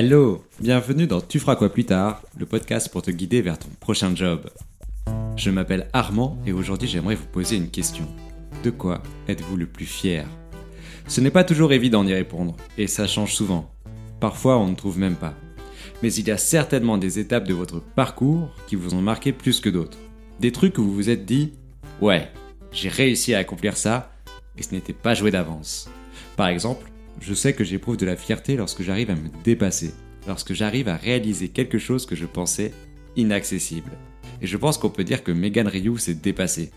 Hello, bienvenue dans Tu feras quoi plus tard, le podcast pour te guider vers ton prochain job. Je m'appelle Armand et aujourd'hui j'aimerais vous poser une question. De quoi êtes-vous le plus fier? Ce n'est pas toujours évident d'y répondre et ça change souvent. Parfois on ne trouve même pas. Mais il y a certainement des étapes de votre parcours qui vous ont marqué plus que d'autres. Des trucs où vous vous êtes dit Ouais, j'ai réussi à accomplir ça et ce n'était pas joué d'avance. Par exemple, je sais que j'éprouve de la fierté lorsque j'arrive à me dépasser, lorsque j'arrive à réaliser quelque chose que je pensais inaccessible. Et je pense qu'on peut dire que Megan Ryu s'est dépassée.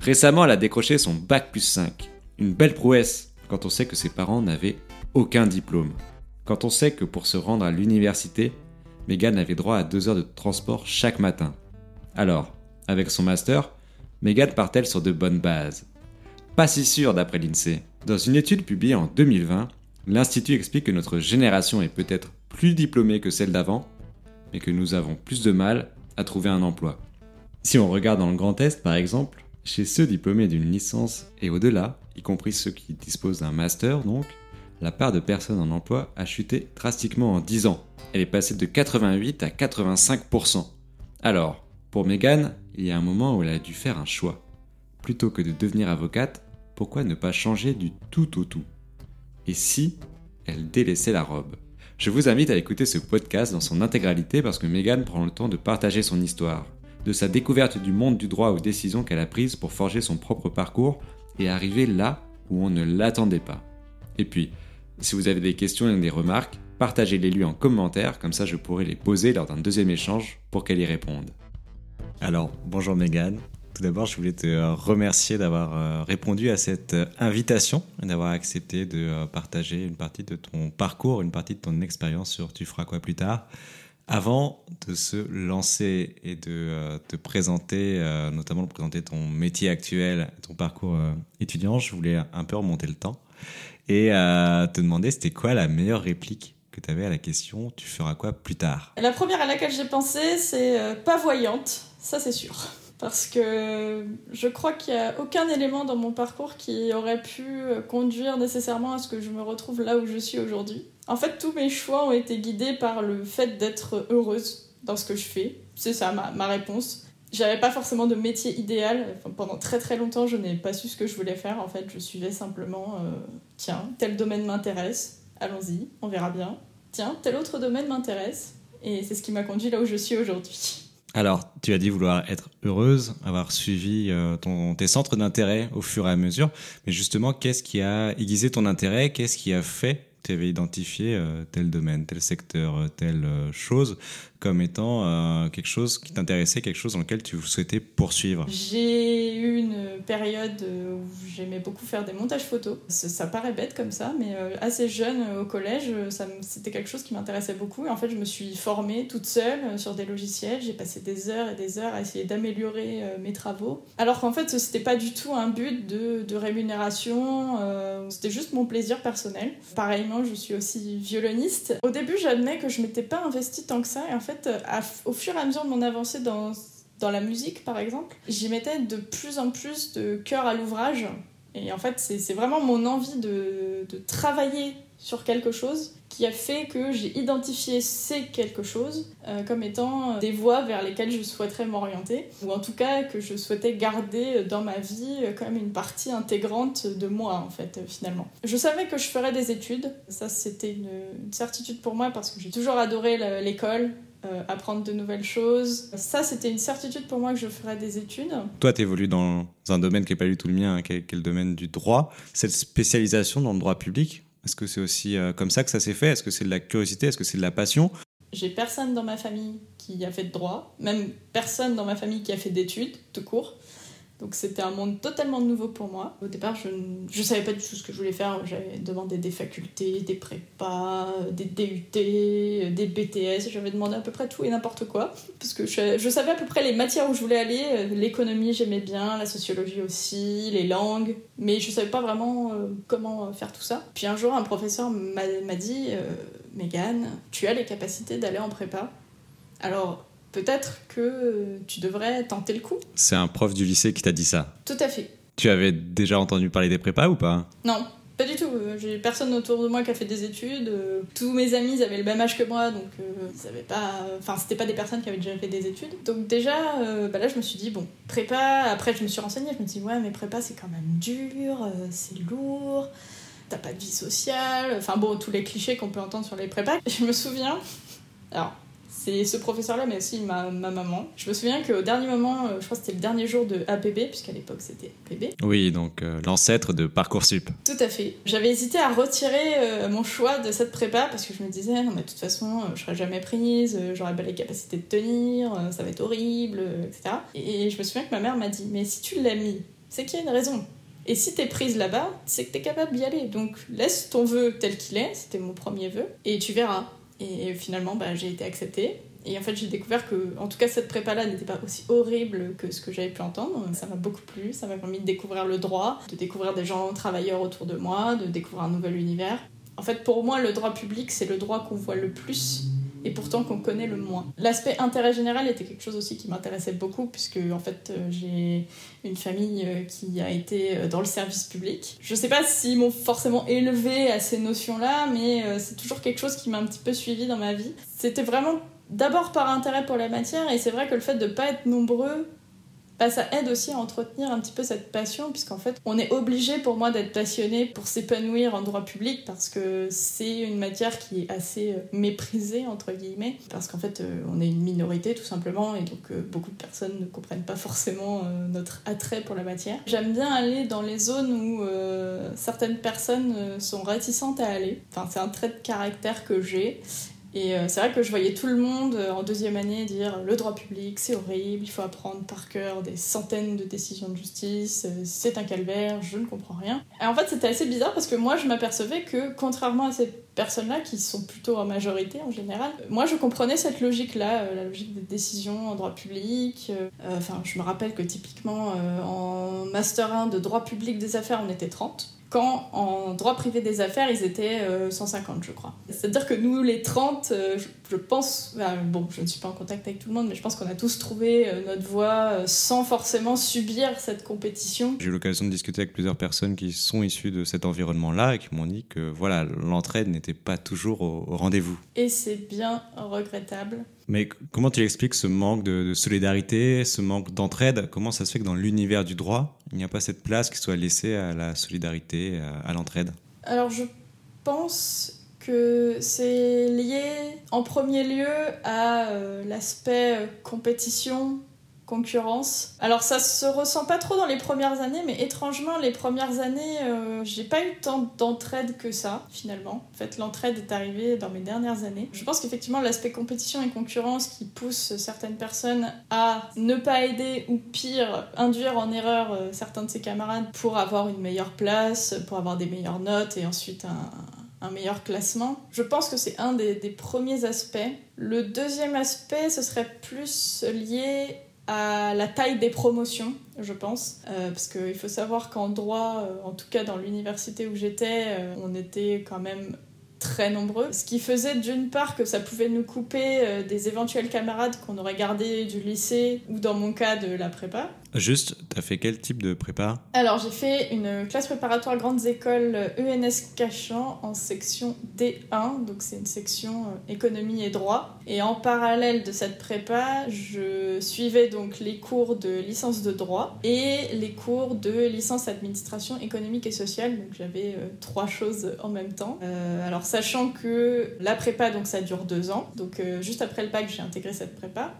Récemment, elle a décroché son bac plus 5. Une belle prouesse quand on sait que ses parents n'avaient aucun diplôme. Quand on sait que pour se rendre à l'université, Megan avait droit à deux heures de transport chaque matin. Alors, avec son master, Megan part-elle sur de bonnes bases? Pas si sûr d'après l'INSEE. Dans une étude publiée en 2020, l'Institut explique que notre génération est peut-être plus diplômée que celle d'avant, mais que nous avons plus de mal à trouver un emploi. Si on regarde dans le Grand Est par exemple, chez ceux diplômés d'une licence et au-delà, y compris ceux qui disposent d'un master donc, la part de personnes en emploi a chuté drastiquement en 10 ans. Elle est passée de 88 à 85%. Alors, pour Megan, il y a un moment où elle a dû faire un choix. Plutôt que de devenir avocate, pourquoi ne pas changer du tout au tout? Et si elle délaissait la robe? Je vous invite à écouter ce podcast dans son intégralité parce que Megan prend le temps de partager son histoire, de sa découverte du monde du droit aux décisions qu'elle a prises pour forger son propre parcours et arriver là où on ne l'attendait pas. Et puis, si vous avez des questions et des remarques, partagez-les lui en commentaire, comme ça je pourrai les poser lors d'un deuxième échange pour qu'elle y réponde. Alors, bonjour Megan, tout d'abord, je voulais te euh, remercier d'avoir euh, répondu à cette euh, invitation et d'avoir accepté de partager une partie de ton parcours, une partie de ton expérience sur Tu feras quoi plus tard. Avant de se lancer et de te présenter, notamment de présenter ton métier actuel, ton parcours étudiant, je voulais un peu remonter le temps et te demander c'était quoi la meilleure réplique que tu avais à la question Tu feras quoi plus tard? La première à laquelle j'ai pensé, c'est pas voyante, ça c'est sûr parce que je crois qu'il n'y a aucun élément dans mon parcours qui aurait pu conduire nécessairement à ce que je me retrouve là où je suis aujourd'hui. En fait, tous mes choix ont été guidés par le fait d'être heureuse dans ce que je fais. C'est ça ma, ma réponse. J'avais pas forcément de métier idéal. pendant très très longtemps, je n'ai pas su ce que je voulais faire. En fait, je suivais simplement euh, tiens, tel domaine m'intéresse, allons-y, on verra bien. Tiens, tel autre domaine m'intéresse. Et c'est ce qui m'a conduit là où je suis aujourd'hui. Alors, tu as dit vouloir être heureuse, avoir suivi euh, ton, tes centres d'intérêt au fur et à mesure. Mais justement, qu'est-ce qui a aiguisé ton intérêt? Qu'est-ce qui a fait tu avais identifié euh, tel domaine, tel secteur, euh, telle chose? Comme étant euh, quelque chose qui t'intéressait, quelque chose dans lequel tu souhaitais poursuivre? J'ai eu une période où j'aimais beaucoup faire des montages photos. Ça, paraît bête comme ça, mais euh, assez jeune euh, au collège, c'était quelque chose qui m'intéressait beaucoup. Et en fait, je me suis formée toute seule sur des logiciels. J'ai passé des heures et des heures à essayer d'améliorer mes travaux. Alors qu'en fait, c'était pas du tout un but de, rémunération, c'était juste mon plaisir personnel. Pareillement, je suis aussi violoniste. Au début, j'admets que je m'étais pas investie tant que ça. Et en fait, au fur et à mesure de mon avancée dans, dans la musique, par exemple, j'y mettais de plus en plus de cœur à l'ouvrage. Et en fait, c'est vraiment mon envie de, de travailler sur quelque chose qui a fait que j'ai identifié ces quelque chose euh, comme étant des voies vers lesquelles je souhaiterais m'orienter, ou en tout cas que je souhaitais garder dans ma vie comme une partie intégrante de moi en fait finalement. Je savais que je ferais des études, ça c'était une certitude pour moi parce que j'ai toujours adoré l'école, euh, apprendre de nouvelles choses. Ça, c'était une certitude pour moi que je ferais des études. Toi, tu évolues dans un domaine qui n'est pas du tout le mien, qui est, le domaine du droit. Cette spécialisation dans le droit public, est-ce que c'est aussi euh, comme ça que ça s'est fait? Est-ce que c'est de la curiosité? Est-ce que c'est de la passion? J'ai personne dans ma famille qui a fait de droit, même personne dans ma famille qui a fait d'études, tout court. Donc c'était un monde totalement nouveau pour moi. Au départ, je ne savais pas du tout ce que je voulais faire. J'avais demandé des facultés, des prépas, des DUT, des BTS. J'avais demandé à peu près tout et n'importe quoi. Parce que je, je, savais à peu près les matières où je voulais aller. L'économie, j'aimais bien, la sociologie aussi, les langues. Mais je ne savais pas vraiment euh, comment faire tout ça. Puis un jour, un professeur m'a dit euh, tu as les capacités d'aller en prépa. Alors, peut-être que tu devrais tenter le coup. C'est un prof du lycée qui t'a dit ça Tout à fait. Tu avais déjà entendu parler des prépas ou pas? Non, Pas du tout. euh, J'ai personne autour de moi qui a fait des études. euh, Tous mes amis, ils avaient le même âge que moi, donc euh, ils avaient pas. Enfin, c'était pas des personnes qui avaient déjà fait des études. Donc déjà, euh, bah là, je me suis dit bon, prépa. Après, je me suis renseignée. Je me suis dit ouais, mais prépa, c'est quand même dur, c'est lourd. T'as pas de vie sociale. Enfin bon, tous les clichés qu'on peut entendre sur les prépas. Je me souviens. Alors. C'est ce professeur-là, mais aussi ma, ma maman. Je me souviens qu'au dernier moment, euh, je crois que c'était le dernier jour de APB, puisqu'à l'époque c'était APB, Oui, donc euh, l'ancêtre de Parcoursup. tout à fait. J'avais hésité à retirer euh, mon choix de cette prépa parce que je me disais, non, mais de toute façon, euh, je serai jamais prise, j'aurai pas les capacités de tenir, ça va être horrible, etc. Et je me souviens que ma mère m'a dit, mais si tu l'as mis, c'est qu'il y a une raison. Et si t'es prise là-bas, c'est que t'es capable d'y aller. Donc laisse ton vœu tel qu'il est, c'était mon premier vœu, et tu verras. Et finalement, bah, j'ai été acceptée. Et en fait, j'ai découvert que, en tout cas, cette prépa-là n'était pas aussi horrible que ce que j'avais pu entendre. Ça m'a beaucoup plu, ça m'a permis de découvrir le droit, de découvrir des gens travailleurs autour de moi, de découvrir un nouvel univers. En fait, pour moi, le droit public, c'est le droit qu'on voit le plus et pourtant qu'on connaît le moins. L'aspect intérêt général était quelque chose aussi qui m'intéressait beaucoup, puisque en fait, euh, j'ai une famille euh, qui a été euh, dans le service public. Je sais pas s'ils m'ont forcément élevé à ces notions-là, mais c'est toujours quelque chose qui m'a un petit peu suivi dans ma vie. C'était vraiment d'abord par intérêt pour la matière, et c'est vrai que le fait de pas être nombreux, bah, ça aide aussi à entretenir un petit peu cette passion, puisqu'en fait, on est obligé pour moi d'être passionné pour s'épanouir en droit public, parce que c'est une matière qui est assez euh, méprisée, entre guillemets, parce qu'en fait, euh, on est une minorité tout simplement, et donc euh, beaucoup de personnes ne comprennent pas forcément notre attrait pour la matière. J'aime bien aller dans les zones où certaines personnes sont réticentes à aller. Enfin, c'est un trait de caractère que j'ai. Et euh, c'est vrai que je voyais tout le monde euh, en deuxième année dire le droit public, c'est horrible, il faut apprendre par cœur des centaines de décisions de justice, euh, c'est un calvaire, je ne comprends rien. Et en fait, c'était assez bizarre parce que moi, je m'apercevais que contrairement à ces personnes-là, qui sont plutôt en majorité en général, euh, moi, je comprenais cette logique-là, euh, la logique des décisions en droit public. euh, euh, Enfin, je me rappelle que typiquement, euh, en Master 1 de droit public des affaires, on était 30 quand en droit privé des affaires, ils étaient euh, 150, je crois. C'est-à-dire que nous, les 30, euh, je, pense, bon, je ne suis pas en contact avec tout le monde, mais je pense qu'on a tous trouvé euh, notre voie euh, sans forcément subir cette compétition. J'ai eu l'occasion de discuter avec plusieurs personnes qui sont issues de cet environnement-là et qui m'ont dit que voilà, l'entraide n'était pas toujours au, au rendez-vous. Et c'est bien regrettable. Mais comment tu expliques ce manque de, solidarité, ce manque d'entraide? Comment ça se fait que dans l'univers du droit, il n'y a pas cette place qui soit laissée à la solidarité, à, à l'entraide? Alors je pense que c'est lié en premier lieu à euh, l'aspect euh, compétition, concurrence. Alors ça se ressent pas trop dans les premières années, mais étrangement les premières années, euh, j'ai pas eu tant d'entraide que ça finalement. En fait l'entraide est arrivée dans mes dernières années. Je pense qu'effectivement l'aspect compétition et concurrence qui pousse certaines personnes à ne pas aider ou pire induire en erreur euh, certains de ses camarades pour avoir une meilleure place, pour avoir des meilleures notes et ensuite un meilleur classement. Je pense que c'est un des, des premiers aspects. Le deuxième aspect, ce serait plus lié à la taille des promotions, je pense. Euh, parce qu'il faut savoir qu'en droit, euh, en tout cas dans l'université où j'étais, euh, on était quand même très nombreux. Ce qui faisait d'une part que ça pouvait nous couper des éventuels camarades qu'on aurait gardés du lycée ou dans mon cas de la prépa. Juste, t'as fait quel type de prépa? Alors, j'ai fait une classe préparatoire grandes écoles euh, ENS Cachan en section D1, donc c'est une section euh, économie et droit. Et en parallèle de cette prépa, je suivais donc les cours de licence de droit et les cours de licence administration économique et sociale. Donc j'avais euh, trois choses en même temps. Alors sachant que la prépa, donc ça dure deux ans. Donc juste après le bac, j'ai intégré cette prépa.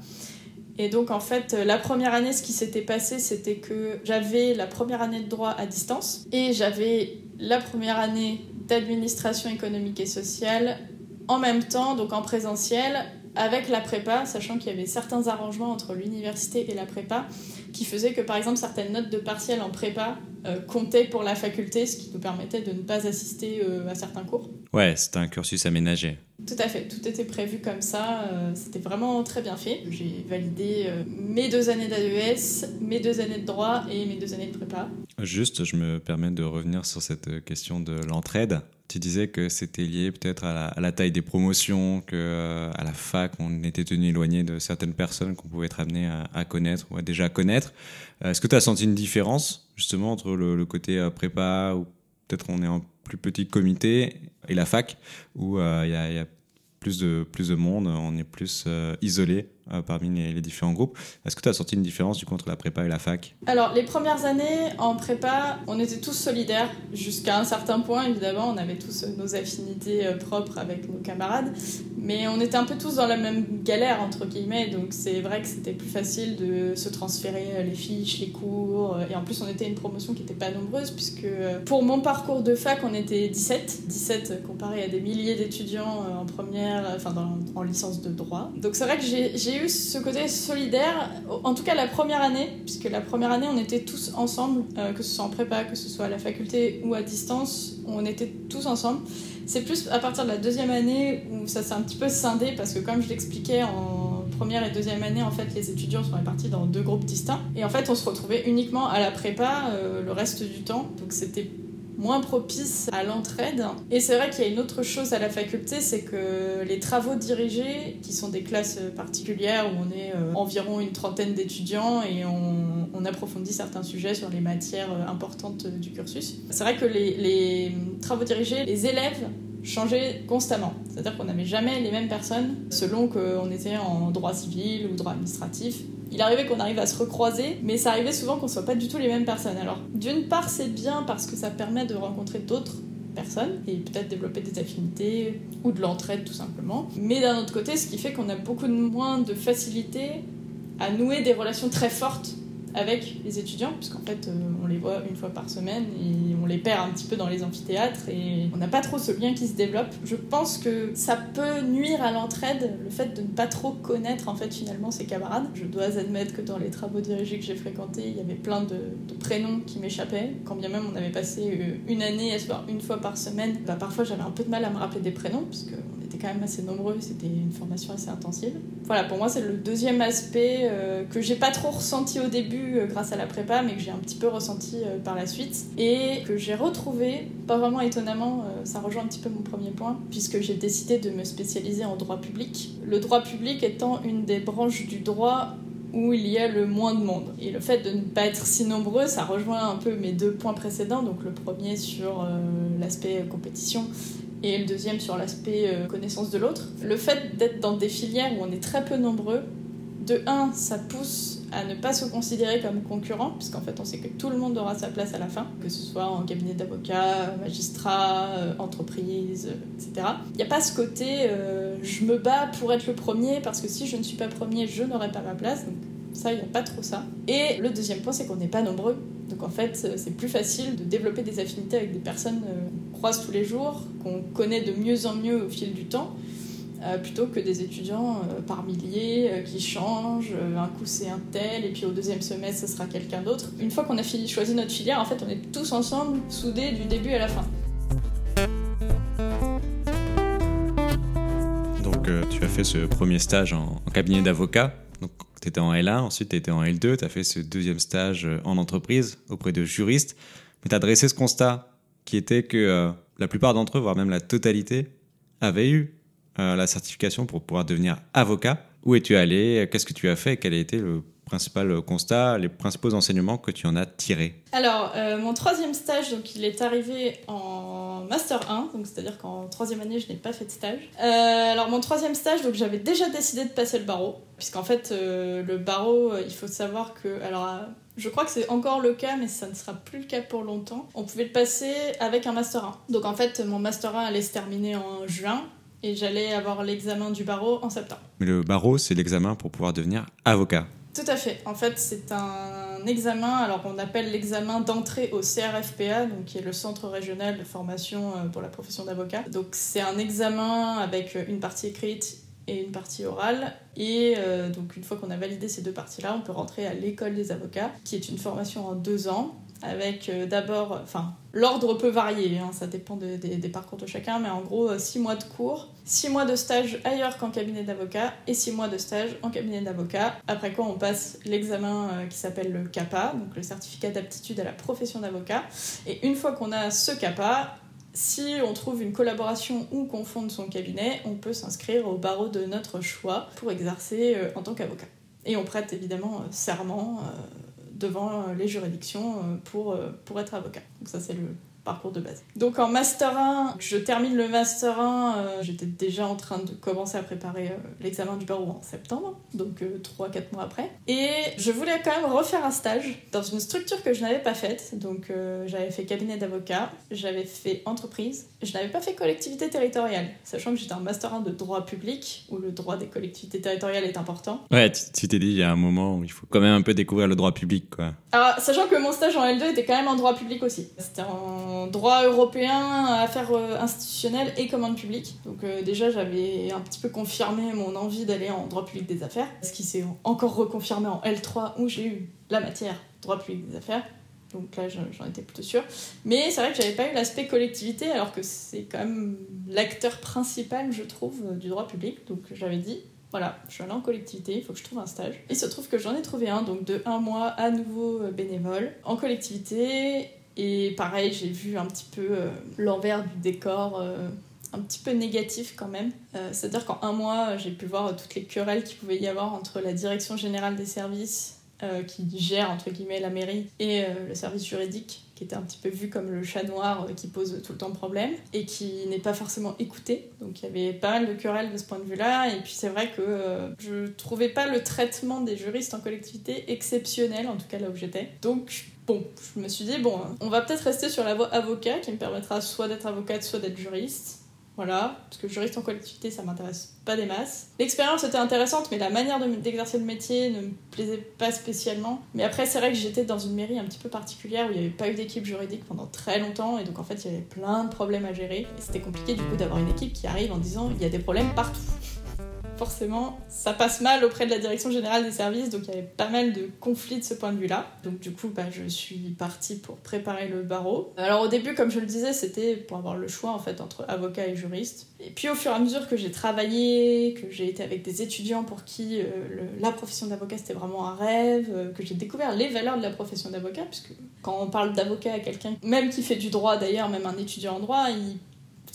Et donc en fait, la première année, ce qui s'était passé, c'était que j'avais la première année de droit à distance et j'avais la première année d'administration économique et sociale en même temps, donc en présentiel, avec la prépa, sachant qu'il y avait certains arrangements entre l'université et la prépa qui faisaient que par exemple certaines notes de partiel en prépa euh, comptaient pour la faculté, ce qui nous permettait de ne pas assister euh, à certains cours. Ouais, c'était un cursus aménagé. Tout à fait, tout était prévu comme ça, euh, c'était vraiment très bien fait. J'ai validé mes deux années d'AES, mes deux années de droit et mes deux années de prépa. Juste, je me permets de revenir sur cette question de l'entraide. Tu disais que c'était lié peut-être à la, taille des promotions, que euh, à la fac, on était tenu éloigné de certaines personnes qu'on pouvait être amené à, connaître ou à déjà connaître. Euh, Est-ce que tu as senti une différence justement entre le, côté euh, prépa ou peut-être on est en plus petit comité, et la fac, où il y, a plus de monde, on est plus isolé? Euh, parmi les, différents groupes. Est-ce que tu as sorti une différence du coup entre la prépa et la fac? Alors, les premières années en prépa, on était tous solidaires jusqu'à un certain point, évidemment. On avait tous nos affinités euh, propres avec nos camarades, mais on était un peu tous dans la même galère, entre guillemets. Donc, c'est vrai que c'était plus facile de se transférer euh, les fiches, les cours. Et en plus, on était une promotion qui n'était pas nombreuse, puisque pour mon parcours de fac, on était 17. 17 comparé à des milliers d'étudiants en première, enfin, en licence de droit. Donc, c'est vrai que j'ai eu ce côté solidaire, en tout cas la première année, puisque la première année on était tous ensemble, euh, que ce soit en prépa, que ce soit à la faculté ou à distance, on était tous ensemble. C'est plus à partir de la deuxième année où ça s'est un petit peu scindé, parce que comme je l'expliquais en première et deuxième année, en fait, les étudiants sont répartis dans deux groupes distincts. Et en fait, on se retrouvait uniquement à la prépa euh, le reste du temps. Donc c'était moins propice à l'entraide. Et c'est vrai qu'il y a une autre chose à la faculté, c'est que les travaux dirigés, qui sont des classes particulières où on est euh, environ une trentaine d'étudiants et on, on, approfondit certains sujets sur les matières euh, importantes du cursus, c'est vrai que les, travaux dirigés, les élèves changeaient constamment. C'est-à-dire qu'on n'avait jamais les mêmes personnes selon qu'on était en droit civil ou droit administratif il arrivait qu'on arrive à se recroiser, mais ça arrivait souvent qu'on soit pas du tout les mêmes personnes. Alors, d'une part, c'est bien parce que ça permet de rencontrer d'autres personnes et peut-être développer des affinités ou de l'entraide tout simplement. Mais d'un autre côté, ce qui fait qu'on a beaucoup moins de facilité à nouer des relations très fortes avec les étudiants, puisqu'en fait, euh, on les voit une fois par semaine et on les perd un petit peu dans les amphithéâtres et on n'a pas trop ce lien qui se développe. Je pense que ça peut nuire à l'entraide, le fait de ne pas trop connaître en fait finalement ses camarades. Je dois admettre que dans les travaux dirigés que j'ai fréquentés, il y avait plein de, prénoms qui m'échappaient. Quand bien même on avait passé euh, une année à se voir une fois par semaine, bah, parfois j'avais un peu de mal à me rappeler des prénoms, quand même assez nombreux, c'était une formation assez intensive. Voilà, pour moi, c'est le deuxième aspect euh, que j'ai pas trop ressenti au début euh, grâce à la prépa, mais que j'ai un petit peu ressenti euh, par la suite et que j'ai retrouvé, pas vraiment étonnamment, ça rejoint un petit peu mon premier point, puisque j'ai décidé de me spécialiser en droit public. Le droit public étant une des branches du droit où il y a le moins de monde. Et le fait de ne pas être si nombreux, ça rejoint un peu mes deux points précédents. Donc le premier sur l'aspect compétition et le deuxième sur l'aspect euh, connaissance de l'autre. Le fait d'être dans des filières où on est très peu nombreux, de un, ça pousse à ne pas se considérer comme concurrent, puisqu'en fait on sait que tout le monde aura sa place à la fin, que ce soit en cabinet d'avocat, magistrat, euh, entreprise, etc. Il n'y a pas ce côté euh, je me bats pour être le premier, parce que si je ne suis pas premier, je n'aurai pas ma place. Donc ça, il n'y a pas trop ça. Et le deuxième point, c'est qu'on n'est pas nombreux. Donc en fait, c'est plus facile de développer des affinités avec des personnes qu'on croise tous les jours, qu'on connaît de mieux en mieux au fil du temps, euh, plutôt que des étudiants euh, par milliers euh, qui changent. un coup c'est un tel, et puis au deuxième semestre ce sera quelqu'un d'autre. Une fois qu'on a choisi notre filière, en fait, on est tous ensemble, soudés du début à la fin. Donc tu as fait ce premier stage en cabinet d'avocat tu étais en L1, ensuite tu étais en L2, tu as fait ce deuxième stage euh, en entreprise auprès de juristes. Mais tu as dressé ce constat qui était que euh, la plupart d'entre eux, voire même la totalité, avaient eu euh, la certification pour pouvoir devenir avocat. Où es-tu allé? Qu'est-ce que tu as fait? Quel a été le principal constat, les principaux enseignements que tu en as tirés Alors, mon troisième stage, donc, il est arrivé en Master 1, donc c'est-à-dire qu'en troisième année, je n'ai pas fait de stage. Euh, alors mon troisième stage, donc j'avais déjà décidé de passer le barreau, puisqu'en fait euh, le barreau, euh, il faut savoir que, alors je crois que c'est encore le cas, mais ça ne sera plus le cas pour longtemps. On pouvait le passer avec un Master 1. Donc en fait, mon Master 1 allait se terminer en juin, et j'allais avoir l'examen du barreau en septembre. Mais le barreau, c'est l'examen pour pouvoir devenir avocat. Tout à fait. En fait, c'est un examen, alors on appelle l'examen d'entrée au CRFPA, donc qui est le Centre régional de formation euh, pour la profession d'avocat. Donc c'est un examen avec une partie écrite et une partie orale. Et euh, donc une fois qu'on a validé ces deux parties-là, on peut rentrer à l'école des avocats, qui est une formation en deux ans avec euh, d'abord, enfin, l'ordre peut varier, hein, ça dépend des parcours de chacun, mais en gros, 6 euh, mois de cours, 6 mois de stage ailleurs qu'en cabinet d'avocat et 6 mois de stage en cabinet d'avocat. Après quoi, on passe l'examen euh, qui s'appelle le CAPA, donc le certificat d'aptitude à la profession d'avocat. Et une fois qu'on a ce CAPA, si on trouve une collaboration ou qu'on fonde son cabinet, on peut s'inscrire au barreau de notre choix pour exercer en tant qu'avocat. Et on prête évidemment serment devant euh, les juridictions euh, pour, euh, pour être avocat. Donc ça c'est le parcours de base. Donc en Master 1, je termine le Master 1, euh, j'étais déjà en train de commencer à préparer euh, l'examen du barreau en septembre, donc 3-4 mois après. Et je voulais quand même refaire un stage dans une structure que je n'avais pas faite. Donc j'avais fait cabinet d'avocat, j'avais fait entreprise, je n'avais pas fait collectivité territoriale, sachant que j'étais en Master 1 de droit public, où le droit des collectivités territoriales est important. Ouais, tu t'es dit, il y a un moment où il faut quand même un peu découvrir le droit public, quoi. Alors, sachant que mon stage en L2 était quand même en droit public aussi. C'était en droit européen, affaires euh, institutionnelles et commande publique. Donc euh, déjà, j'avais un petit peu confirmé mon envie d'aller en droit public des affaires, ce qui s'est encore reconfirmé en L3 où j'ai eu la matière droit public des affaires. Donc là, j'en étais plutôt sûre. Mais c'est vrai que j'avais pas eu l'aspect collectivité, alors que c'est quand même l'acteur principal, je trouve, euh, du droit public. Donc j'avais dit, voilà, je suis allée en collectivité, il faut que je trouve un stage. Il se trouve que j'en ai trouvé un, donc de un mois à nouveau bénévole, en collectivité. Et pareil, j'ai vu un petit peu euh, l'envers du décor. un petit peu négatif quand même. C'est-à-dire qu'en un mois, j'ai pu voir toutes les querelles qu'il pouvait y avoir entre la direction générale des services euh, qui gère entre guillemets la mairie et euh, le service juridique qui était un petit peu vu comme le chat noir euh, qui pose tout le temps problème et qui n'est pas forcément écouté. Donc il y avait pas mal de querelles de ce point de vue-là. Et puis c'est vrai que je trouvais pas le traitement des juristes en collectivité exceptionnel, en tout cas là où j'étais. Donc bon, je me suis dit, bon, on va peut-être rester sur la voie avocat qui me permettra soit d'être avocate, soit d'être juriste. Voilà, parce que juriste en collectivité, ça m'intéresse pas des masses. L'expérience était intéressante, mais la manière d'exercer le métier ne me plaisait pas spécialement. Mais après, c'est vrai que j'étais dans une mairie un petit peu particulière où il n'y avait pas eu d'équipe juridique pendant très longtemps, et donc en fait, il y avait plein de problèmes à gérer. Et c'était compliqué du coup d'avoir une équipe qui arrive en disant il y a des problèmes partout forcément, ça passe mal auprès de la direction générale des services, donc il y avait pas mal de conflits de ce point de vue-là. Donc du coup, bah, je suis partie pour préparer le barreau. Alors au début, comme je le disais, c'était pour avoir le choix en fait entre avocat et juriste. Et puis au fur et à mesure que j'ai travaillé, que j'ai été avec des étudiants pour qui euh, la profession d'avocat c'était vraiment un rêve, euh, que j'ai découvert les valeurs de la profession d'avocat, puisque quand on parle d'avocat à quelqu'un, même qui fait du droit d'ailleurs, même un étudiant en droit, il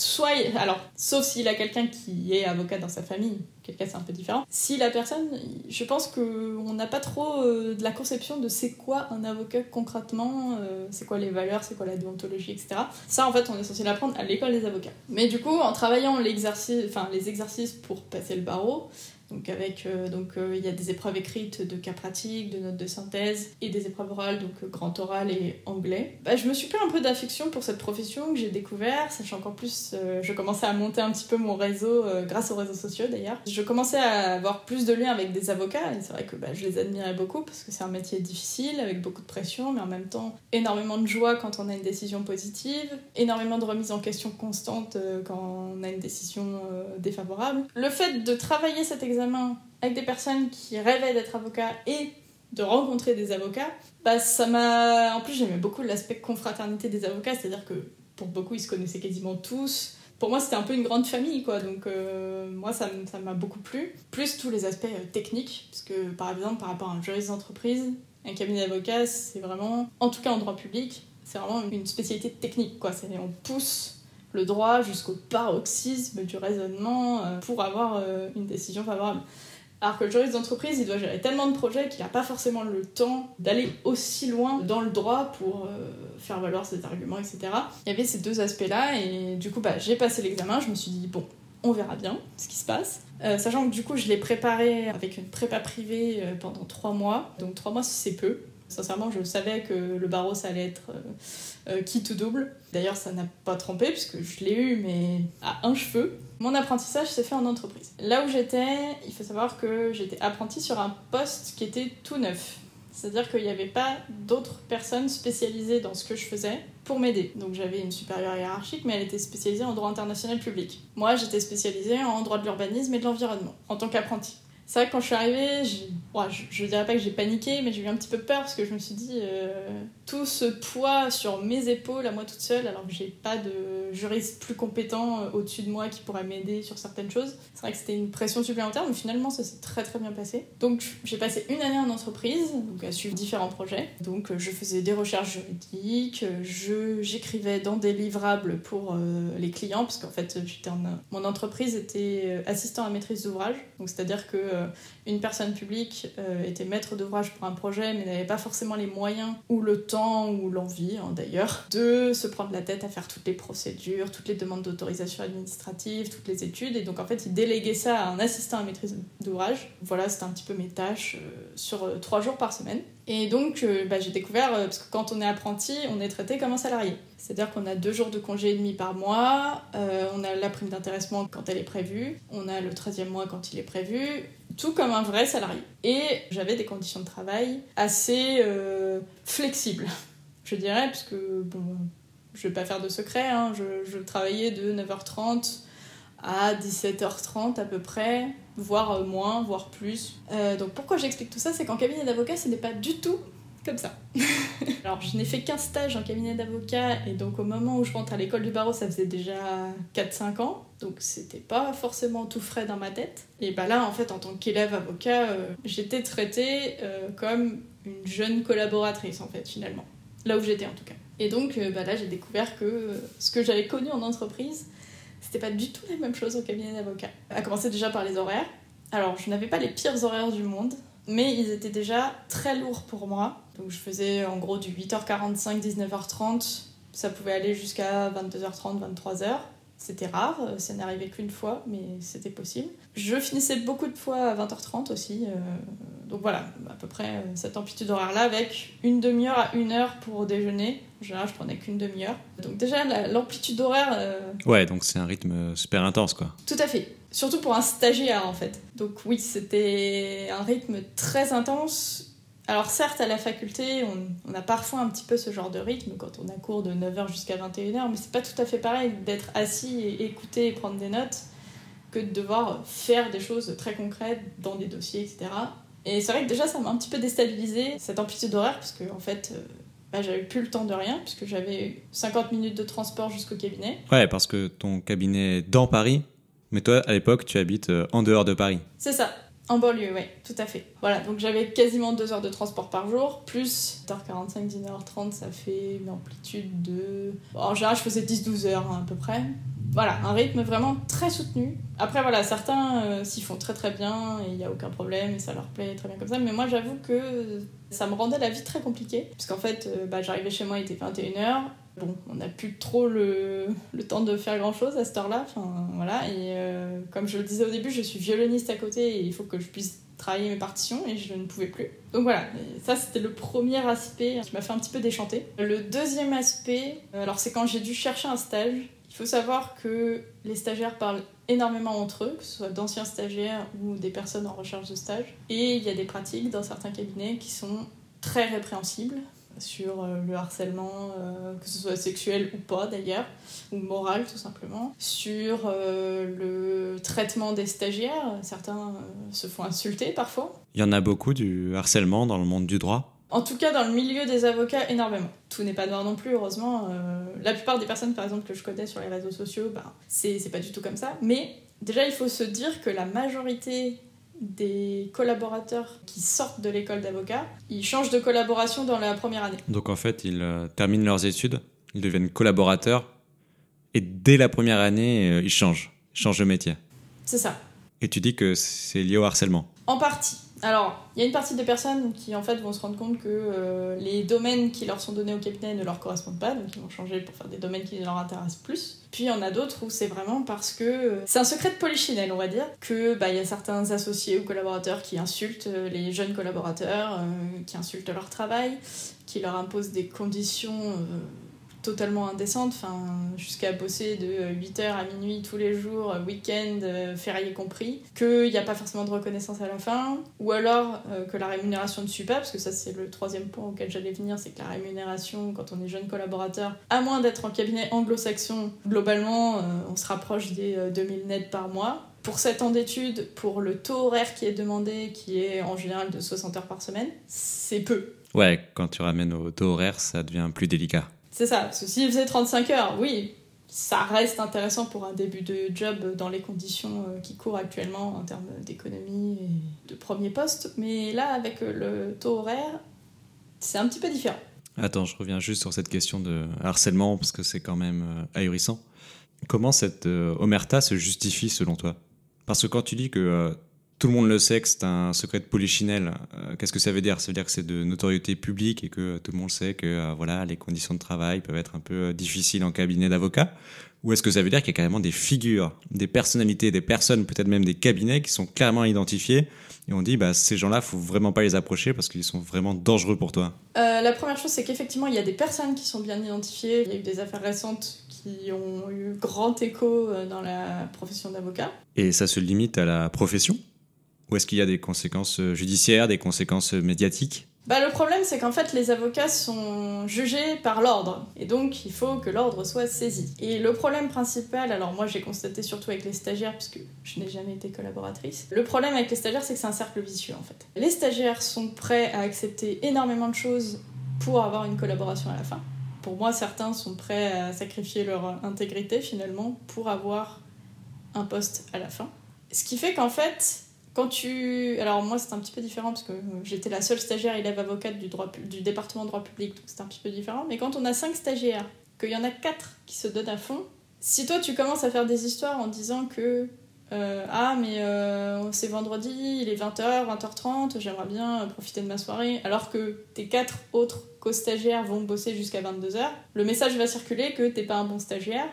soit, alors, sauf s'il a quelqu'un qui est avocat dans sa famille, quelqu'un c'est un peu différent. Si la personne, je pense qu'on n'a pas trop euh, de la conception de c'est quoi un avocat concrètement, euh, c'est quoi les valeurs, c'est quoi la déontologie, etc. Ça, en fait, on est censé l'apprendre à l'école des avocats. Mais du coup, en travaillant les exercices pour passer le barreau, donc avec euh, donc euh, il y a des épreuves écrites de cas pratiques, de notes de synthèse et des épreuves orales donc euh, grand oral et anglais. Bah, je me suis pris un peu d'affection pour cette profession que j'ai découvert, sachant qu'en plus je commençais à monter un petit peu mon réseau grâce aux réseaux sociaux d'ailleurs. Je commençais à avoir plus de liens avec des avocats et c'est vrai que bah, je les admirais beaucoup parce que c'est un métier difficile avec beaucoup de pression mais en même temps énormément de joie quand on a une décision positive, énormément de remise en question constante quand on a une décision défavorable. Le fait de travailler cet examen avec des personnes qui rêvaient d'être avocat et de rencontrer des avocats, bah ça m'a. En plus, j'aimais beaucoup l'aspect confraternité des avocats, c'est-à-dire que pour beaucoup, ils se connaissaient quasiment tous. Pour moi, c'était un peu une grande famille, quoi. Donc, euh, moi, ça m'a beaucoup plu. Plus tous les aspects euh, techniques, parce que par exemple, par rapport à un juriste d'entreprise, un cabinet d'avocats, c'est vraiment, en tout cas en droit public, c'est vraiment une spécialité technique, quoi. On pousse le droit jusqu'au paroxysme du raisonnement euh, pour avoir euh, une décision favorable. Alors que le juriste d'entreprise, il doit gérer tellement de projets qu'il n'a pas forcément le temps d'aller aussi loin dans le droit pour euh, faire valoir ses arguments, etc. Il y avait ces deux aspects-là, et du coup, bah, j'ai passé l'examen, je me suis dit, bon, on verra bien ce qui se passe. sachant que du coup, je l'ai préparé avec une prépa privée pendant trois mois, donc trois mois, c'est peu. Sincèrement, je savais que le barreau, ça allait être euh, quitte double. D'ailleurs, ça n'a pas trompé puisque je l'ai eu, mais à un cheveu. Mon apprentissage s'est fait en entreprise. Là où j'étais, il faut savoir que j'étais apprentie sur un poste qui était tout neuf. C'est-à-dire qu'il n'y avait pas d'autres personnes spécialisées dans ce que je faisais pour m'aider. Donc j'avais une supérieure hiérarchique, mais elle était spécialisée en droit international public. Moi, j'étais spécialisée en droit de l'urbanisme et de l'environnement, en tant qu'apprentie. C'est vrai que quand je suis arrivée, je, dirais pas que j'ai paniqué, mais j'ai eu un petit peu peur parce que je me suis dit, euh, tout ce poids sur mes épaules à moi toute seule, alors que j'ai pas de juriste plus compétent euh, au-dessus de moi qui pourrait m'aider sur certaines choses. C'est vrai que c'était une pression supplémentaire, mais finalement ça s'est très très bien passé. Donc j'ai passé une année en entreprise, donc à suivre différents projets. Donc euh, je faisais des recherches juridiques, je j'écrivais dans des livrables pour euh, les clients, parce qu'en fait mon entreprise était assistant à maîtrise d'ouvrage, donc c'est-à-dire que une personne publique euh, était maître d'ouvrage pour un projet, mais n'avait pas forcément les moyens, ou le temps, ou l'envie hein, d'ailleurs, de se prendre la tête à faire toutes les procédures, toutes les demandes d'autorisation administrative, toutes les études. Et donc en fait, il déléguait ça à un assistant à maîtrise d'ouvrage. Voilà, c'était un petit peu mes tâches euh, sur euh, trois jours par semaine. Et donc, bah, j'ai découvert, parce que quand on est apprenti, on est traité comme un salarié. C'est-à-dire qu'on a deux jours de congé et demi par mois, on a la prime d'intéressement quand elle est prévue, on a le 13e mois quand il est prévu, tout comme un vrai salarié. Et j'avais des conditions de travail assez euh, flexibles, je dirais, parce que, bon, je vais pas faire de secret, hein, je, travaillais de 9h30 à 17h30 à peu près, voire euh, moins, voire plus. Euh, donc pourquoi j'explique tout ça C'est qu'en cabinet d'avocat, ce n'est pas du tout comme ça. Alors, je n'ai fait qu'un stage en cabinet d'avocat, et donc au moment où je rentre à l'école du barreau, ça faisait déjà 4-5 ans, donc c'était pas forcément tout frais dans ma tête. Et bah là, en fait, en tant qu'élève avocat, euh, j'étais traitée euh, comme une jeune collaboratrice, en fait, finalement. Là où j'étais, en tout cas. Et donc, euh, bah là, j'ai découvert que ce que j'avais connu en entreprise, c'était pas du tout la même chose au cabinet d'avocat. À commencer déjà par les horaires. Alors, je n'avais pas les pires horaires du monde, mais ils étaient déjà très lourds pour moi. Donc je faisais en gros du 8h45, 19h30, ça pouvait aller jusqu'à 22h30, 23h. C'était rare, ça n'arrivait qu'une fois, mais c'était possible. Je finissais beaucoup de fois à 20h30 aussi. Euh, donc voilà, à peu près euh, cette amplitude horaire-là, avec une demi-heure à une heure pour déjeuner. En général, je prenais qu'une demi-heure. Donc déjà, l'amplitude horaire... Euh, ouais, donc c'est un rythme super intense, quoi. Tout à fait. Surtout pour un stagiaire, en fait. Donc oui, c'était un rythme très intense alors certes, à la faculté, on, a parfois un petit peu ce genre de rythme quand on a cours de 9h jusqu'à 21h, mais c'est pas tout à fait pareil d'être assis et écouter et prendre des notes que de devoir faire des choses très concrètes dans des dossiers, etc. Et c'est vrai que déjà, ça m'a un petit peu déstabilisé cette amplitude d'horaire, parce que en fait, euh, bah, j'avais plus le temps de rien, puisque j'avais 50 minutes de transport jusqu'au cabinet. Ouais, parce que ton cabinet est dans Paris, mais toi, à l'époque, tu habites euh, en dehors de Paris. C'est ça. En banlieue, oui, tout à fait. Voilà, donc j'avais quasiment deux heures de transport par jour, plus 8h45, 19h30, ça fait une amplitude de. en général, je faisais 10-12 heures hein, à peu près. Voilà, un rythme vraiment très soutenu. Après, voilà, certains euh, s'y font très très bien et il n'y a aucun problème et ça leur plaît très bien comme ça. Mais moi, j'avoue que ça me rendait la vie très compliquée. Parce qu'en fait, euh, bah, j'arrivais chez moi, il était 21h. Bon, on n'a plus trop le, le, temps de faire grand chose à cette heure-là. Voilà. Et euh, comme je le disais au début, je suis violoniste à côté et il faut que je puisse travailler mes partitions et je ne pouvais plus. Donc voilà, ça c'était le premier aspect qui m'a fait un petit peu déchanter. Le deuxième aspect, alors c'est quand j'ai dû chercher un stage. Il faut savoir que les stagiaires parlent énormément entre eux, que ce soit d'anciens stagiaires ou des personnes en recherche de stage. Et il y a des pratiques dans certains cabinets qui sont très répréhensibles sur euh, le harcèlement, euh, que ce soit sexuel ou pas d'ailleurs, ou moral tout simplement, sur euh, le traitement des stagiaires. Certains se font insulter parfois. Il y en a beaucoup du harcèlement dans le monde du droit en tout cas, dans le milieu des avocats, énormément. Tout n'est pas noir non plus, heureusement. la plupart des personnes, par exemple, que je connais sur les réseaux sociaux, bah, c'est pas du tout comme ça. Mais déjà, il faut se dire que la majorité des collaborateurs qui sortent de l'école d'avocat, ils changent de collaboration dans la première année. Donc en fait, ils euh, terminent leurs études, ils deviennent collaborateurs, et dès la première année, euh, ils changent, ils changent de métier. C'est ça. Et tu dis que c'est lié au harcèlement En partie. Alors, il y a une partie des personnes qui en fait vont se rendre compte que euh, les domaines qui leur sont donnés au cabinet ne leur correspondent pas, donc ils vont changer pour faire des domaines qui leur intéressent plus. Puis il y en a d'autres où c'est vraiment parce que euh, c'est un secret de polichinelle, on va dire, que bah il y a certains associés ou collaborateurs qui insultent euh, les jeunes collaborateurs, qui insultent leur travail, qui leur imposent des conditions totalement indécente, enfin, jusqu'à bosser de 8h à minuit tous les jours, week-end, euh, férié compris, qu'il n'y a pas forcément de reconnaissance à la fin, ou alors euh, que la rémunération ne suit pas, parce que ça c'est le troisième point auquel j'allais venir, c'est que la rémunération, quand on est jeune collaborateur, à moins d'être en cabinet anglo-saxon, globalement, euh, on se rapproche des 2000 nets par mois. Pour 7 ans d'études, pour le taux horaire qui est demandé, qui est en général de 60 heures par semaine, c'est peu. Ouais, quand tu ramènes au taux horaire, ça devient plus délicat. C'est ça, parce que faisait 35 heures, oui, ça reste intéressant pour un début de job dans les conditions euh, qui courent actuellement en termes d'économie et de premier poste. Mais là, avec le taux horaire, c'est un petit peu différent. Attends, je reviens juste sur cette question de harcèlement parce que c'est quand même euh, ahurissant. Comment cette euh, omerta se justifie selon toi? Parce que quand tu dis que tout le monde le sait que c'est un secret de polichinelle. Euh, qu'est-ce que ça veut dire? Ça veut dire que c'est de notoriété publique et que tout le monde sait que euh, voilà, les conditions de travail peuvent être un peu euh, difficiles en cabinet d'avocat Ou est-ce que ça veut dire qu'il y a carrément des figures, des personnalités, des personnes, peut-être même des cabinets qui sont clairement identifiés et on dit bah, ces gens-là, faut vraiment pas les approcher parce qu'ils sont vraiment dangereux pour toi La première chose, c'est qu'effectivement, il y a des personnes qui sont bien identifiées. Il y a eu des affaires récentes qui ont eu grand écho dans la profession d'avocat. Et ça se limite à la profession? Ou est-ce qu'il y a des conséquences euh, judiciaires, des conséquences euh, médiatiques bah, le problème, c'est qu'en fait, les avocats sont jugés par l'ordre. Et donc, il faut que l'ordre soit saisi. Et le problème principal, alors moi, j'ai constaté surtout avec les stagiaires, puisque je n'ai jamais été collaboratrice. Le problème avec les stagiaires, c'est que c'est un cercle vicieux, en fait. Les stagiaires sont prêts à accepter énormément de choses pour avoir une collaboration à la fin. Pour moi, certains sont prêts à sacrifier leur intégrité, finalement, pour avoir un poste à la fin. Ce qui fait qu'en fait, quand tu. Alors, moi, c'est un petit peu différent parce que j'étais la seule stagiaire élève avocate du, droit, du département droit public, donc c'est un petit peu différent. Mais quand on a cinq stagiaires, qu'il y en a quatre qui se donnent à fond, si toi tu commences à faire des histoires en disant que. Euh, ah, mais euh, c'est vendredi, il est 20h, 20h30, j'aimerais bien profiter de ma soirée, alors que tes quatre autres co-stagiaires vont bosser jusqu'à 22h, le message va circuler que t'es pas un bon stagiaire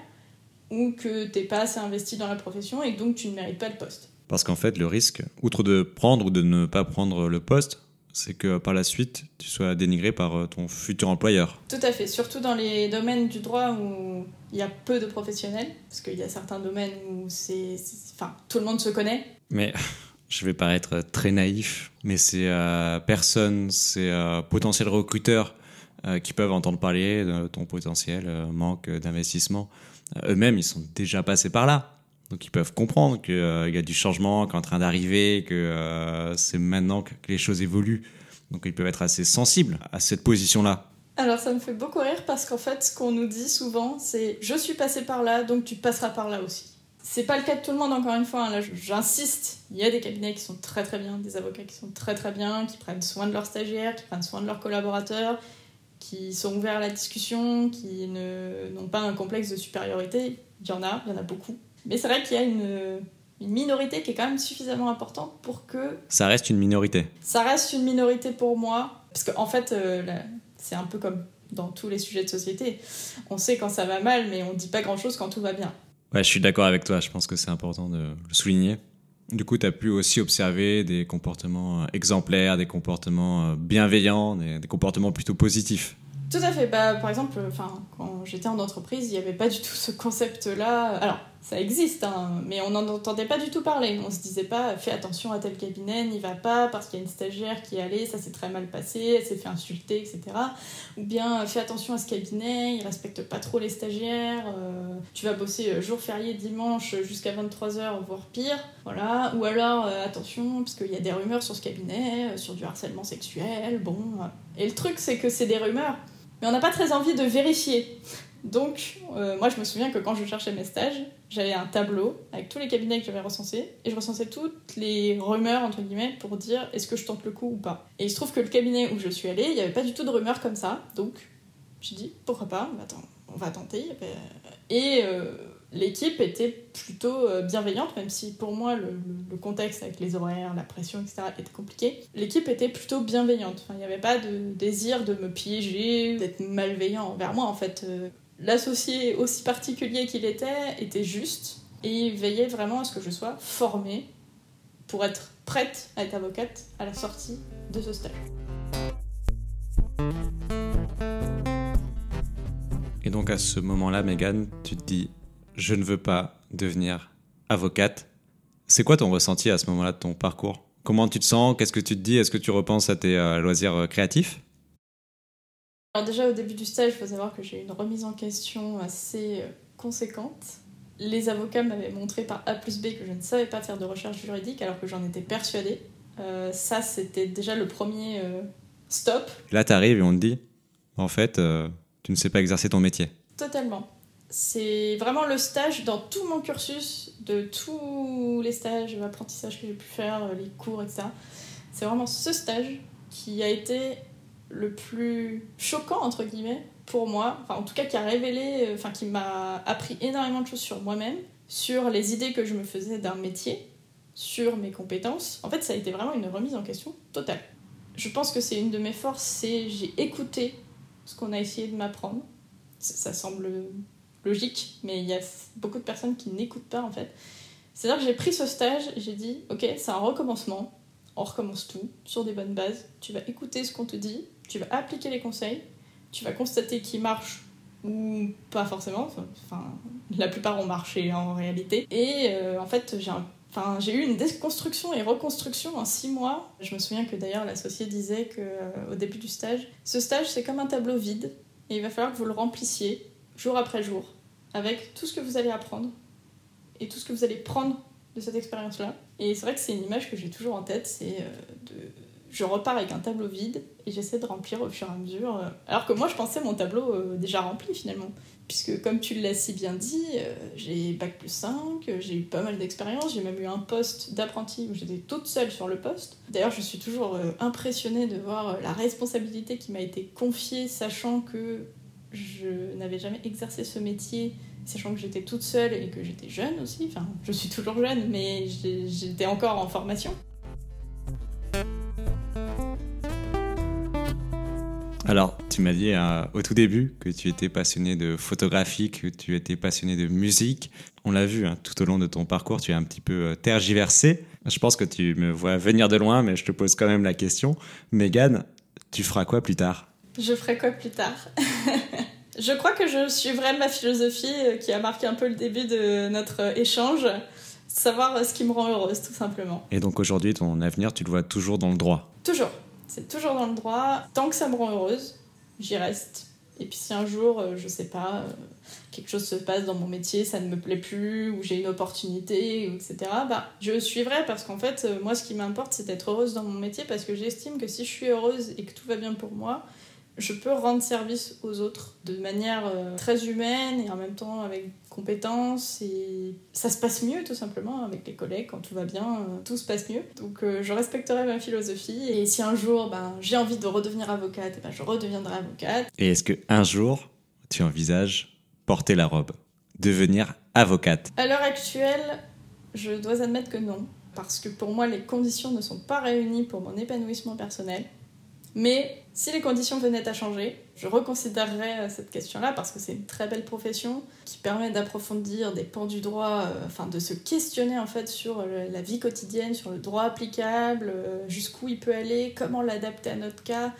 ou que t'es pas assez investi dans la profession et donc tu ne mérites pas le poste. Parce qu'en fait, le risque, outre de prendre ou de ne pas prendre le poste, c'est que par la suite, tu sois dénigré par euh, ton futur employeur. Tout à fait, surtout dans les domaines du droit où il y a peu de professionnels, parce qu'il y a certains domaines où c'est, enfin, tout le monde se connaît. Mais je vais paraître très naïf, mais c'est euh, personne, c'est euh, potentiels recruteurs qui peuvent entendre parler de ton potentiel manque d'investissement. Eux-mêmes, ils sont déjà passés par là. Donc ils peuvent comprendre qu'il euh, y a du changement qui est en train d'arriver, que euh, c'est maintenant que les choses évoluent. Donc ils peuvent être assez sensibles à cette position-là. Alors ça me fait beaucoup rire parce qu'en fait ce qu'on nous dit souvent c'est je suis passé par là donc tu passeras par là aussi. C'est pas le cas de tout le monde encore une fois, hein. là j'insiste, il y a des cabinets qui sont très très bien, des avocats qui sont très très bien, qui prennent soin de leurs stagiaires, qui prennent soin de leurs collaborateurs, qui sont ouverts à la discussion, qui n'ont pas un complexe de supériorité. Il y en a, il y en a beaucoup. Mais c'est vrai qu'il y a une, minorité qui est quand même suffisamment importante pour que... Ça reste une minorité. Ça reste une minorité pour moi. Parce qu'en en fait, euh, c'est un peu comme dans tous les sujets de société. On sait quand ça va mal, mais on ne dit pas grand-chose quand tout va bien. Ouais, je suis d'accord avec toi. Je pense que c'est important de le souligner. Du coup, tu as pu aussi observer des comportements euh, exemplaires, des comportements euh, bienveillants, des, des comportements plutôt positifs. Tout à fait. Bah, par exemple, quand j'étais en entreprise, il n'y avait pas du tout ce concept-là. Alors, ça existe, hein, mais on n'en entendait pas du tout parler. On se disait pas, fais attention à tel cabinet, n'y va pas parce qu'il y a une stagiaire qui est allée, ça s'est très mal passé, elle s'est fait insulter, etc. Ou bien, fais attention à ce cabinet, il respecte pas trop les stagiaires, euh, tu vas bosser euh, jour férié, dimanche, jusqu'à 23h, voire pire. Voilà. Ou alors, euh, attention, parce qu'il y a des rumeurs sur ce cabinet, sur du harcèlement sexuel, bon. Et le truc, c'est que c'est des rumeurs, mais on n'a pas très envie de vérifier. Donc, euh, moi, je me souviens que quand je cherchais mes stages, j'avais un tableau avec tous les cabinets que j'avais recensés et je recensais toutes les rumeurs, entre guillemets, pour dire est-ce que je tente le coup ou pas? Et il se trouve que le cabinet où je suis allée, il n'y avait pas du tout de rumeurs comme ça. Donc, j'ai dit pourquoi pas, on va tenter. Et euh, l'équipe était plutôt euh, bienveillante, même si pour moi, le, contexte avec les horaires, la pression, etc., était compliqué. L'équipe était plutôt bienveillante. Enfin, il n'y avait pas de désir de me piéger, d'être malveillant envers moi, en fait l'associé aussi particulier qu'il était était juste et il veillait vraiment à ce que je sois formée pour être prête à être avocate à la sortie de ce stage. Et donc à ce moment-là, Megan, tu te dis, je ne veux pas devenir avocate. C'est quoi ton ressenti à ce moment-là de ton parcours? Comment tu te sens? Qu'est-ce que tu te dis? Est-ce que tu repenses à tes euh, loisirs euh, créatifs? Alors déjà au début du stage, il faut savoir que j'ai eu une remise en question assez euh, conséquente. Les avocats m'avaient montré par A plus B que je ne savais pas faire de recherche juridique alors que j'en étais persuadée. Euh, ça, c'était déjà le premier euh, stop. Là, tu arrives et on te dit, en fait, tu ne sais pas exercer ton métier. Totalement. C'est vraiment le stage dans tout mon cursus, de tous les stages d'apprentissage que j'ai pu faire, les cours, etc. C'est vraiment ce stage qui a été le plus choquant, entre guillemets, pour moi, enfin, en tout cas qui a révélé, euh, enfin qui m'a appris énormément de choses sur moi-même, sur les idées que je me faisais d'un métier, sur mes compétences, en fait, ça a été vraiment une remise en question totale. Je pense que c'est une de mes forces, c'est j'ai écouté ce qu'on a essayé de m'apprendre. Ça, semble logique, mais il y a beaucoup de personnes qui n'écoutent pas en fait. C'est-à-dire que j'ai pris ce stage j'ai dit, ok, c'est un recommencement, on recommence tout sur des bonnes bases. Tu vas écouter ce qu'on te dit, tu vas appliquer les conseils, tu vas constater qui marche ou pas forcément. La plupart ont marché en réalité. Et euh, en fait, j'ai eu une déconstruction et reconstruction en six mois. Je me souviens que d'ailleurs l'associé disait que euh, au début du stage, ce stage c'est comme un tableau vide et il va falloir que vous le remplissiez jour après jour avec tout ce que vous allez apprendre et tout ce que vous allez prendre de cette expérience-là. Et c'est vrai que c'est une image que j'ai toujours en tête, c'est euh, de je repars avec un tableau vide et j'essaie de remplir au fur et à mesure. Euh, alors que moi, je pensais mon tableau euh, déjà rempli finalement. Puisque, comme tu l'as si bien dit, euh, j'ai bac plus 5, j'ai eu pas mal d'expérience, j'ai même eu un poste d'apprenti où j'étais toute seule sur le poste. D'ailleurs, je suis toujours impressionnée de voir la responsabilité qui m'a été confiée, sachant que je n'avais jamais exercé ce métier sachant que j'étais toute seule et que j'étais jeune aussi, enfin je suis toujours jeune mais j'étais encore en formation. Alors, tu m'as dit euh, au tout début que tu étais passionné de photographie, que tu étais passionné de musique. On l'a vu hein, tout au long de ton parcours, tu es un petit peu euh, tergiversé. Je pense que tu me vois venir de loin, mais je te pose quand même la question. Megan, tu feras quoi plus tard? Je ferai quoi plus tard? Je crois que je suivrai ma philosophie euh, qui a marqué un peu le début de notre échange, savoir ce qui me rend heureuse, tout simplement. Et donc aujourd'hui, ton avenir, tu le vois toujours dans le droit? Toujours. C'est toujours dans le droit. Tant que ça me rend heureuse, j'y reste. Et puis si un jour, euh, je sais pas, euh, quelque chose se passe dans mon métier, ça ne me plaît plus, ou j'ai une opportunité, etc., bah, je suivrai parce qu'en fait, euh, moi, ce qui m'importe, c'est d'être heureuse dans mon métier parce que j'estime que si je suis heureuse et que tout va bien pour moi, je peux rendre service aux autres de manière euh, très humaine et en même temps avec compétence et ça se passe mieux tout simplement avec les collègues quand tout va bien euh, tout se passe mieux. Donc euh, je respecterai ma philosophie et si un jour ben, j'ai envie de redevenir avocate ben, je redeviendrai avocate. Et est-ce que un jour tu envisages porter la robe devenir avocate? À l'heure actuelle je dois admettre que non parce que pour moi les conditions ne sont pas réunies pour mon épanouissement personnel mais si les conditions venaient à changer, je reconsidérerais euh, cette question-là parce que c'est une très belle profession qui permet d'approfondir des pans du droit, euh, enfin de se questionner en fait sur euh, la vie quotidienne, sur le droit applicable, jusqu'où il peut aller, comment l'adapter à notre cas.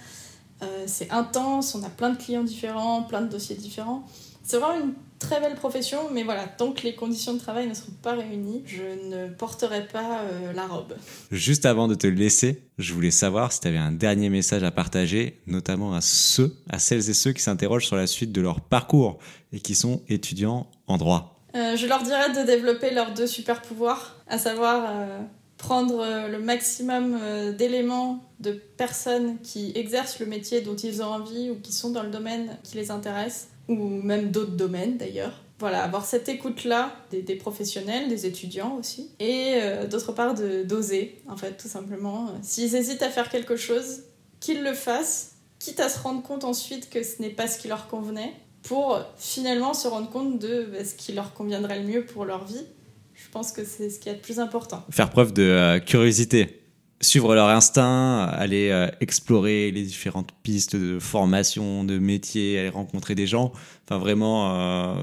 c'est intense, on a plein de clients différents, plein de dossiers différents. C'est vraiment très belle profession, mais voilà, tant que les conditions de travail ne seront pas réunies, je ne porterai pas euh, la robe. Juste avant de te laisser, je voulais savoir si tu avais un dernier message à partager, notamment à ceux, à celles et ceux qui s'interrogent sur la suite de leur parcours et qui sont étudiants en droit. Euh, je leur dirais de développer leurs deux super pouvoirs, à savoir euh, prendre le maximum d'éléments de personnes qui exercent le métier dont ils ont envie ou qui sont dans le domaine qui les intéresse ou même d'autres domaines d'ailleurs. Voilà, avoir cette écoute-là des, professionnels, des étudiants aussi, et euh, d'autre part d'oser, en fait, tout simplement. S'ils hésitent à faire quelque chose, qu'ils le fassent, quitte à se rendre compte ensuite que ce n'est pas ce qui leur convenait, pour finalement se rendre compte de bah, ce qui leur conviendrait le mieux pour leur vie. Je pense que c'est ce qui est le plus important. Faire preuve de euh, curiosité suivre leur instinct, aller euh, explorer les différentes pistes de formation, de métier, aller rencontrer des gens. Enfin, vraiment euh,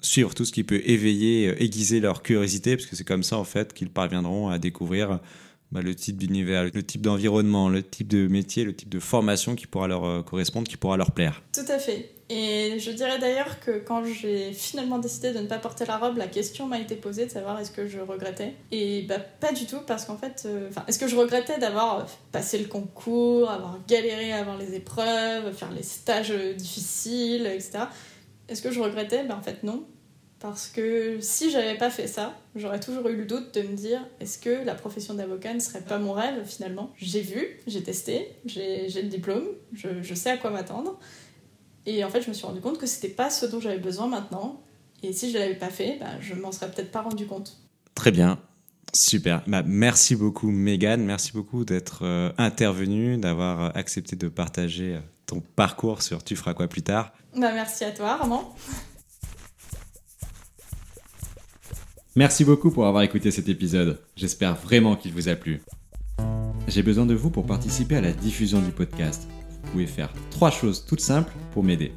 suivre tout ce qui peut éveiller, euh, aiguiser leur curiosité, parce que c'est comme ça, en fait, qu'ils parviendront à découvrir bah, le type d'univers, le type d'environnement, le type de métier, le type de formation qui pourra leur correspondre, qui pourra leur plaire. Tout à fait. Et je dirais d'ailleurs que quand j'ai finalement décidé de ne pas porter la robe, la question m'a été posée de savoir est-ce que je regrettais. Et bah pas du tout, parce qu'en fait, euh, est-ce que je regrettais d'avoir passé le concours, avoir galéré avant les épreuves, faire les stages difficiles, etc. Est-ce que je regrettais? Ben en fait non. Parce que si j'avais pas fait ça, j'aurais toujours eu le doute de me dire est-ce que la profession d'avocat ne serait pas mon rêve finalement? J'ai vu, j'ai testé, j'ai le diplôme, je sais à quoi m'attendre. Et en fait, je me suis rendu compte que c'était pas ce dont j'avais besoin maintenant. Et si je l'avais pas fait, bah, je m'en serais peut-être pas rendu compte. Très bien. Super. Bah, merci beaucoup, Megan. Merci beaucoup d'être euh, intervenue, d'avoir euh, accepté de partager euh, ton parcours sur Tu feras quoi plus tard. Bah, merci à toi, Armand. Merci beaucoup pour avoir écouté cet épisode. J'espère vraiment qu'il vous a plu. J'ai besoin de vous pour participer à la diffusion du podcast. Pouvez faire trois choses toutes simples pour m'aider.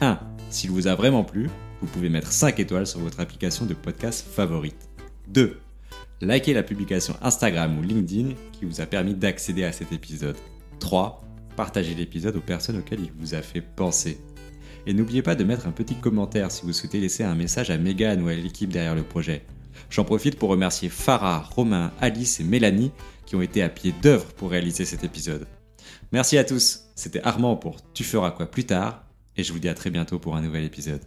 1. S'il vous a vraiment plu, vous pouvez mettre 5 étoiles sur votre application de podcast favorite. 2. Likez la publication Instagram ou LinkedIn qui vous a permis d'accéder à cet épisode. 3. Partagez l'épisode aux personnes auxquelles il vous a fait penser. Et n'oubliez pas de mettre un petit commentaire si vous souhaitez laisser un message à Megan ou à l'équipe derrière le projet. J'en profite pour remercier Farah, Romain, Alice et Mélanie qui ont été à pied d'œuvre pour réaliser cet épisode. Merci à tous, c'était Armand pour Tu feras quoi plus tard, et je vous dis à très bientôt pour un nouvel épisode.